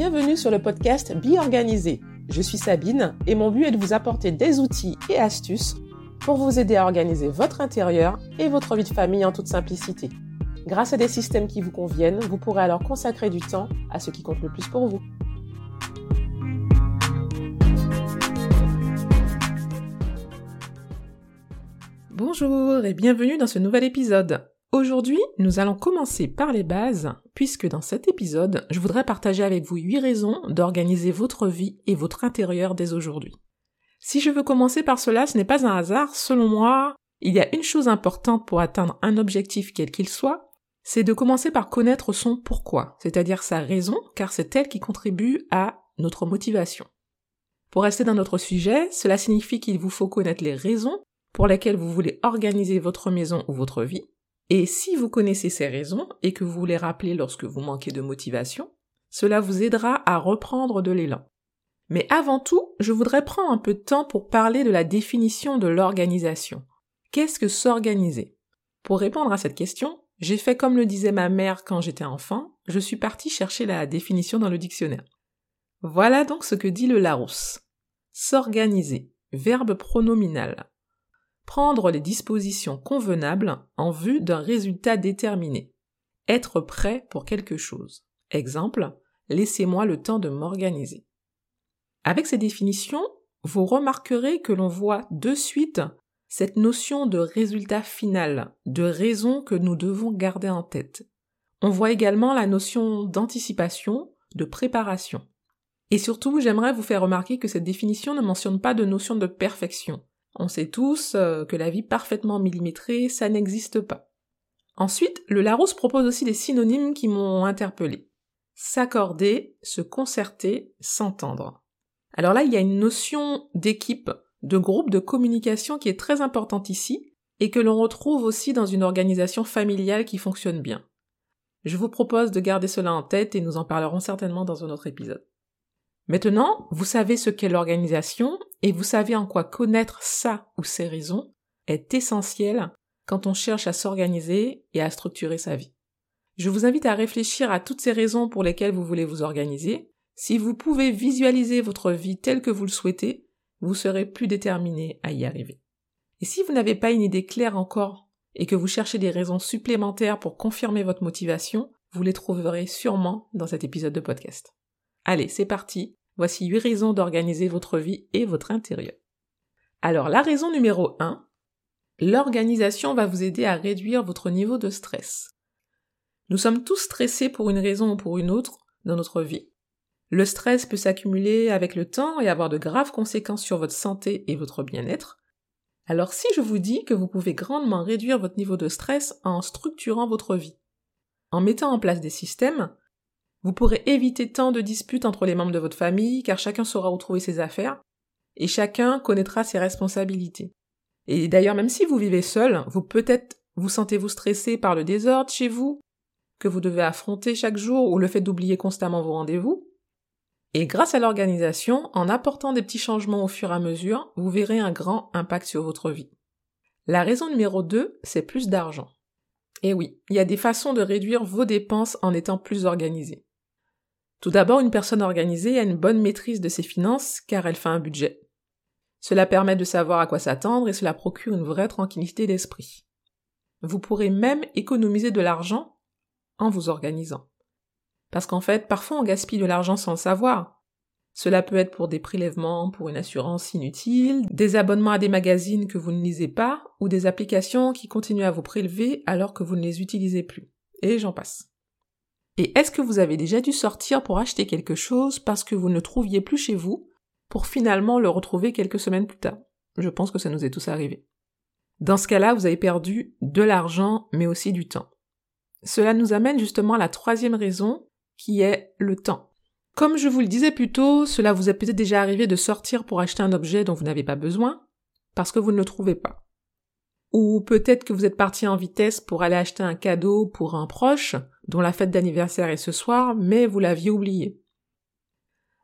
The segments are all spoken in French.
Bienvenue sur le podcast Be Organisé. Je suis Sabine et mon but est de vous apporter des outils et astuces pour vous aider à organiser votre intérieur et votre vie de famille en toute simplicité. Grâce à des systèmes qui vous conviennent, vous pourrez alors consacrer du temps à ce qui compte le plus pour vous. Bonjour et bienvenue dans ce nouvel épisode. Aujourd'hui, nous allons commencer par les bases, puisque dans cet épisode, je voudrais partager avec vous 8 raisons d'organiser votre vie et votre intérieur dès aujourd'hui. Si je veux commencer par cela, ce n'est pas un hasard, selon moi, il y a une chose importante pour atteindre un objectif quel qu'il soit, c'est de commencer par connaître son pourquoi, c'est-à-dire sa raison, car c'est elle qui contribue à notre motivation. Pour rester dans notre sujet, cela signifie qu'il vous faut connaître les raisons pour lesquelles vous voulez organiser votre maison ou votre vie, et si vous connaissez ces raisons et que vous les rappelez lorsque vous manquez de motivation, cela vous aidera à reprendre de l'élan. Mais avant tout, je voudrais prendre un peu de temps pour parler de la définition de l'organisation. Qu'est-ce que s'organiser? Pour répondre à cette question, j'ai fait comme le disait ma mère quand j'étais enfant, je suis partie chercher la définition dans le dictionnaire. Voilà donc ce que dit le Larousse. S'organiser, verbe pronominal, prendre les dispositions convenables en vue d'un résultat déterminé. Être prêt pour quelque chose. Exemple, laissez-moi le temps de m'organiser. Avec ces définitions, vous remarquerez que l'on voit de suite cette notion de résultat final, de raison que nous devons garder en tête. On voit également la notion d'anticipation, de préparation. Et surtout, j'aimerais vous faire remarquer que cette définition ne mentionne pas de notion de perfection. On sait tous euh, que la vie parfaitement millimétrée, ça n'existe pas. Ensuite, le Larousse propose aussi des synonymes qui m'ont interpellé. S'accorder, se concerter, s'entendre. Alors là, il y a une notion d'équipe, de groupe de communication qui est très importante ici, et que l'on retrouve aussi dans une organisation familiale qui fonctionne bien. Je vous propose de garder cela en tête et nous en parlerons certainement dans un autre épisode. Maintenant, vous savez ce qu'est l'organisation et vous savez en quoi connaître ça ou ces raisons est essentiel quand on cherche à s'organiser et à structurer sa vie. Je vous invite à réfléchir à toutes ces raisons pour lesquelles vous voulez vous organiser. Si vous pouvez visualiser votre vie telle que vous le souhaitez, vous serez plus déterminé à y arriver. Et si vous n'avez pas une idée claire encore et que vous cherchez des raisons supplémentaires pour confirmer votre motivation, vous les trouverez sûrement dans cet épisode de podcast. Allez, c'est parti, Voici huit raisons d'organiser votre vie et votre intérieur. Alors la raison numéro 1, l'organisation va vous aider à réduire votre niveau de stress. Nous sommes tous stressés pour une raison ou pour une autre dans notre vie. Le stress peut s'accumuler avec le temps et avoir de graves conséquences sur votre santé et votre bien-être. Alors si je vous dis que vous pouvez grandement réduire votre niveau de stress en structurant votre vie, en mettant en place des systèmes vous pourrez éviter tant de disputes entre les membres de votre famille car chacun saura où trouver ses affaires et chacun connaîtra ses responsabilités. Et d'ailleurs, même si vous vivez seul, vous peut-être vous sentez-vous stressé par le désordre chez vous, que vous devez affronter chaque jour ou le fait d'oublier constamment vos rendez-vous. Et grâce à l'organisation, en apportant des petits changements au fur et à mesure, vous verrez un grand impact sur votre vie. La raison numéro 2, c'est plus d'argent. Et oui, il y a des façons de réduire vos dépenses en étant plus organisé. Tout d'abord, une personne organisée a une bonne maîtrise de ses finances car elle fait un budget. Cela permet de savoir à quoi s'attendre et cela procure une vraie tranquillité d'esprit. Vous pourrez même économiser de l'argent en vous organisant. Parce qu'en fait, parfois on gaspille de l'argent sans le savoir. Cela peut être pour des prélèvements, pour une assurance inutile, des abonnements à des magazines que vous ne lisez pas, ou des applications qui continuent à vous prélever alors que vous ne les utilisez plus. Et j'en passe. Et est-ce que vous avez déjà dû sortir pour acheter quelque chose parce que vous ne trouviez plus chez vous, pour finalement le retrouver quelques semaines plus tard? Je pense que ça nous est tous arrivé. Dans ce cas-là, vous avez perdu de l'argent, mais aussi du temps. Cela nous amène justement à la troisième raison, qui est le temps. Comme je vous le disais plus tôt, cela vous est peut-être déjà arrivé de sortir pour acheter un objet dont vous n'avez pas besoin, parce que vous ne le trouvez pas. Ou peut-être que vous êtes parti en vitesse pour aller acheter un cadeau pour un proche, dont la fête d'anniversaire est ce soir, mais vous l'aviez oublié.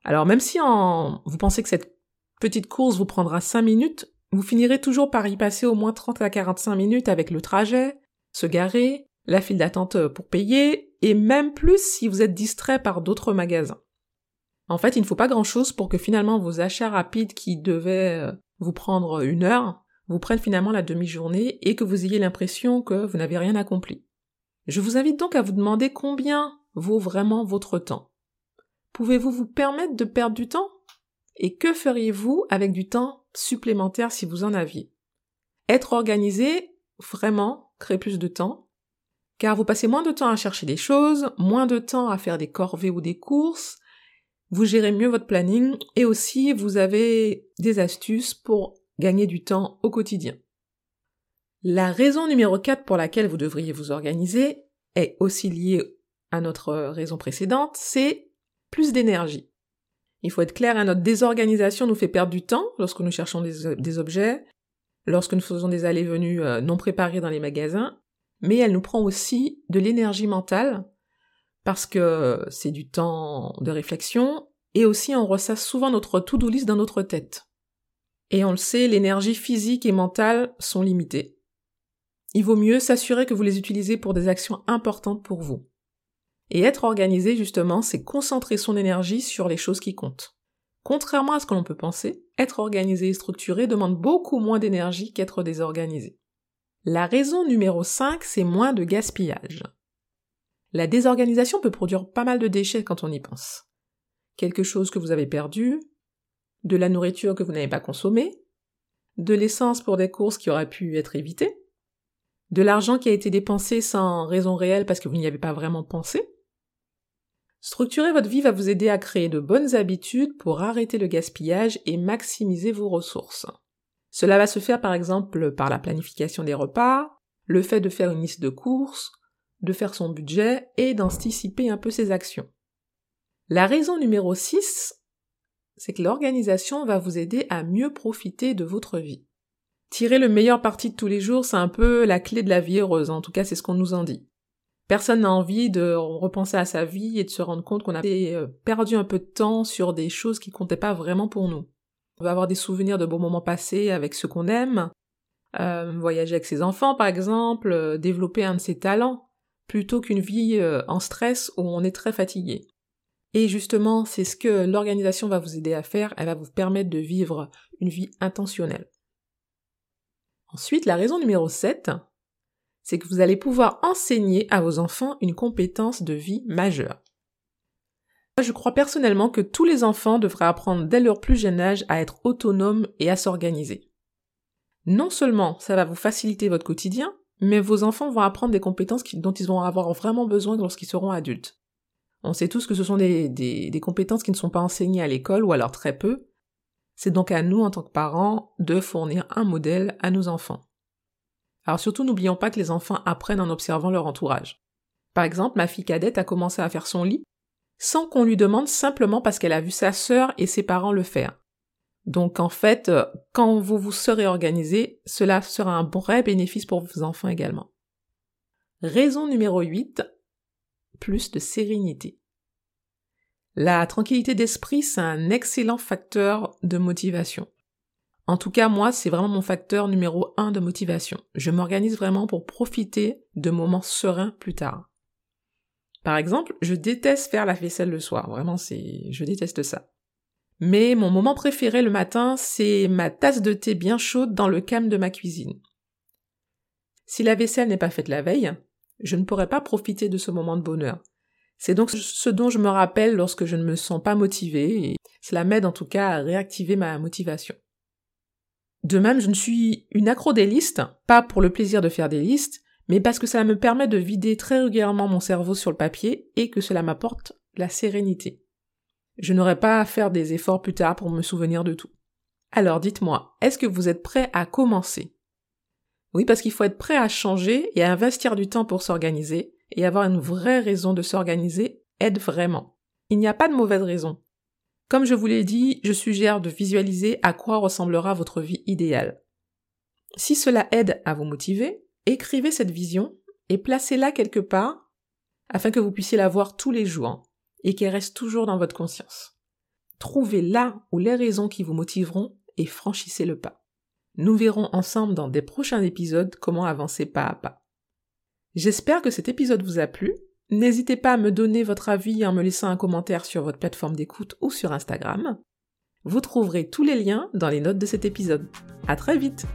Alors même si en... vous pensez que cette petite course vous prendra 5 minutes, vous finirez toujours par y passer au moins 30 à 45 minutes avec le trajet, se garer, la file d'attente pour payer, et même plus si vous êtes distrait par d'autres magasins. En fait, il ne faut pas grand-chose pour que finalement vos achats rapides qui devaient euh, vous prendre une heure vous prennent finalement la demi-journée et que vous ayez l'impression que vous n'avez rien accompli. Je vous invite donc à vous demander combien vaut vraiment votre temps. Pouvez-vous vous permettre de perdre du temps? Et que feriez-vous avec du temps supplémentaire si vous en aviez? Être organisé, vraiment, crée plus de temps, car vous passez moins de temps à chercher des choses, moins de temps à faire des corvées ou des courses, vous gérez mieux votre planning et aussi vous avez des astuces pour gagner du temps au quotidien. La raison numéro 4 pour laquelle vous devriez vous organiser est aussi liée à notre raison précédente, c'est plus d'énergie. Il faut être clair, hein, notre désorganisation nous fait perdre du temps lorsque nous cherchons des, objets, lorsque nous faisons des allées-venues euh, non préparées dans les magasins, mais elle nous prend aussi de l'énergie mentale parce que c'est du temps de réflexion, et aussi on ressasse souvent notre to-do list dans notre tête. Et on le sait, l'énergie physique et mentale sont limitées. Il vaut mieux s'assurer que vous les utilisez pour des actions importantes pour vous. Et être organisé, justement, c'est concentrer son énergie sur les choses qui comptent. Contrairement à ce que l'on peut penser, être organisé et structuré demande beaucoup moins d'énergie qu'être désorganisé. La raison numéro 5, c'est moins de gaspillage. La désorganisation peut produire pas mal de déchets quand on y pense. Quelque chose que vous avez perdu, de la nourriture que vous n'avez pas consommée, de l'essence pour des courses qui auraient pu être évitées, de l'argent qui a été dépensé sans raison réelle parce que vous n'y avez pas vraiment pensé. Structurer votre vie va vous aider à créer de bonnes habitudes pour arrêter le gaspillage et maximiser vos ressources. Cela va se faire par exemple par la planification des repas, le fait de faire une liste de courses, de faire son budget et d'anticiper un peu ses actions. La raison numéro 6, c'est que l'organisation va vous aider à mieux profiter de votre vie. Tirer le meilleur parti de tous les jours, c'est un peu la clé de la vie heureuse, en tout cas c'est ce qu'on nous en dit. Personne n'a envie de repenser à sa vie et de se rendre compte qu'on a euh, perdu un peu de temps sur des choses qui comptaient pas vraiment pour nous. On va avoir des souvenirs de bons moments passés avec ceux qu'on aime, euh, voyager avec ses enfants par exemple, euh, développer un de ses talents plutôt qu'une vie en stress où on est très fatigué. Et justement, c'est ce que l'organisation va vous aider à faire, elle va vous permettre de vivre une vie intentionnelle. Ensuite, la raison numéro 7, c'est que vous allez pouvoir enseigner à vos enfants une compétence de vie majeure. Je crois personnellement que tous les enfants devraient apprendre dès leur plus jeune âge à être autonomes et à s'organiser. Non seulement ça va vous faciliter votre quotidien, mais vos enfants vont apprendre des compétences dont ils vont avoir vraiment besoin lorsqu'ils seront adultes. On sait tous que ce sont des, compétences qui ne sont pas enseignées à l'école ou alors très peu. C'est donc à nous, en tant que parents, de fournir un modèle à nos enfants. Alors surtout, n'oublions pas que les enfants apprennent en observant leur entourage. Par exemple, ma fille cadette a commencé à faire son lit sans qu'on lui demande simplement parce qu'elle a vu sa sœur et ses parents le faire. Donc en fait, euh, quand vous vous serez organisé, cela sera un vrai bénéfice pour vos enfants également. Raison numéro 8, plus de sérénité. La tranquillité d'esprit, c'est un excellent facteur de motivation. En tout cas, moi, c'est vraiment mon facteur numéro 1 de motivation. Je m'organise vraiment pour profiter de moments sereins plus tard. Par exemple, je déteste faire la vaisselle le soir. Vraiment, c'est, je déteste ça. Mais mon moment préféré le matin, c'est ma tasse de thé bien chaude dans le calme de ma cuisine. Si la vaisselle n'est pas faite la veille, je ne pourrai pas profiter de ce moment de bonheur. C'est donc ce dont je me rappelle lorsque je ne me sens pas motivée, et cela m'aide en tout cas à réactiver ma motivation. De même, je ne suis une accro des listes, pas pour le plaisir de faire des listes, mais parce que cela me permet de vider très régulièrement mon cerveau sur le papier et que cela m'apporte la sérénité. Je n'aurai pas à faire des efforts plus tard pour me souvenir de tout. Alors dites-moi, est-ce que vous êtes prêt à commencer? Oui, parce qu'il faut être prêt à changer et à investir du temps pour s'organiser, et avoir une vraie raison de s'organiser aide vraiment. Il n'y a pas de mauvaise raison. Comme je vous l'ai dit, je suggère de visualiser à quoi ressemblera votre vie idéale. Si cela aide à vous motiver, écrivez cette vision et placez-la quelque part afin que vous puissiez la voir tous les jours et qu'elle reste toujours dans votre conscience. Trouvez là où les raisons qui vous motiveront et franchissez le pas. Nous verrons ensemble dans des prochains épisodes comment avancer pas à pas. J'espère que cet épisode vous a plu. N'hésitez pas à me donner votre avis en me laissant un commentaire sur votre plateforme d'écoute ou sur Instagram. Vous trouverez tous les liens dans les notes de cet épisode. À très vite!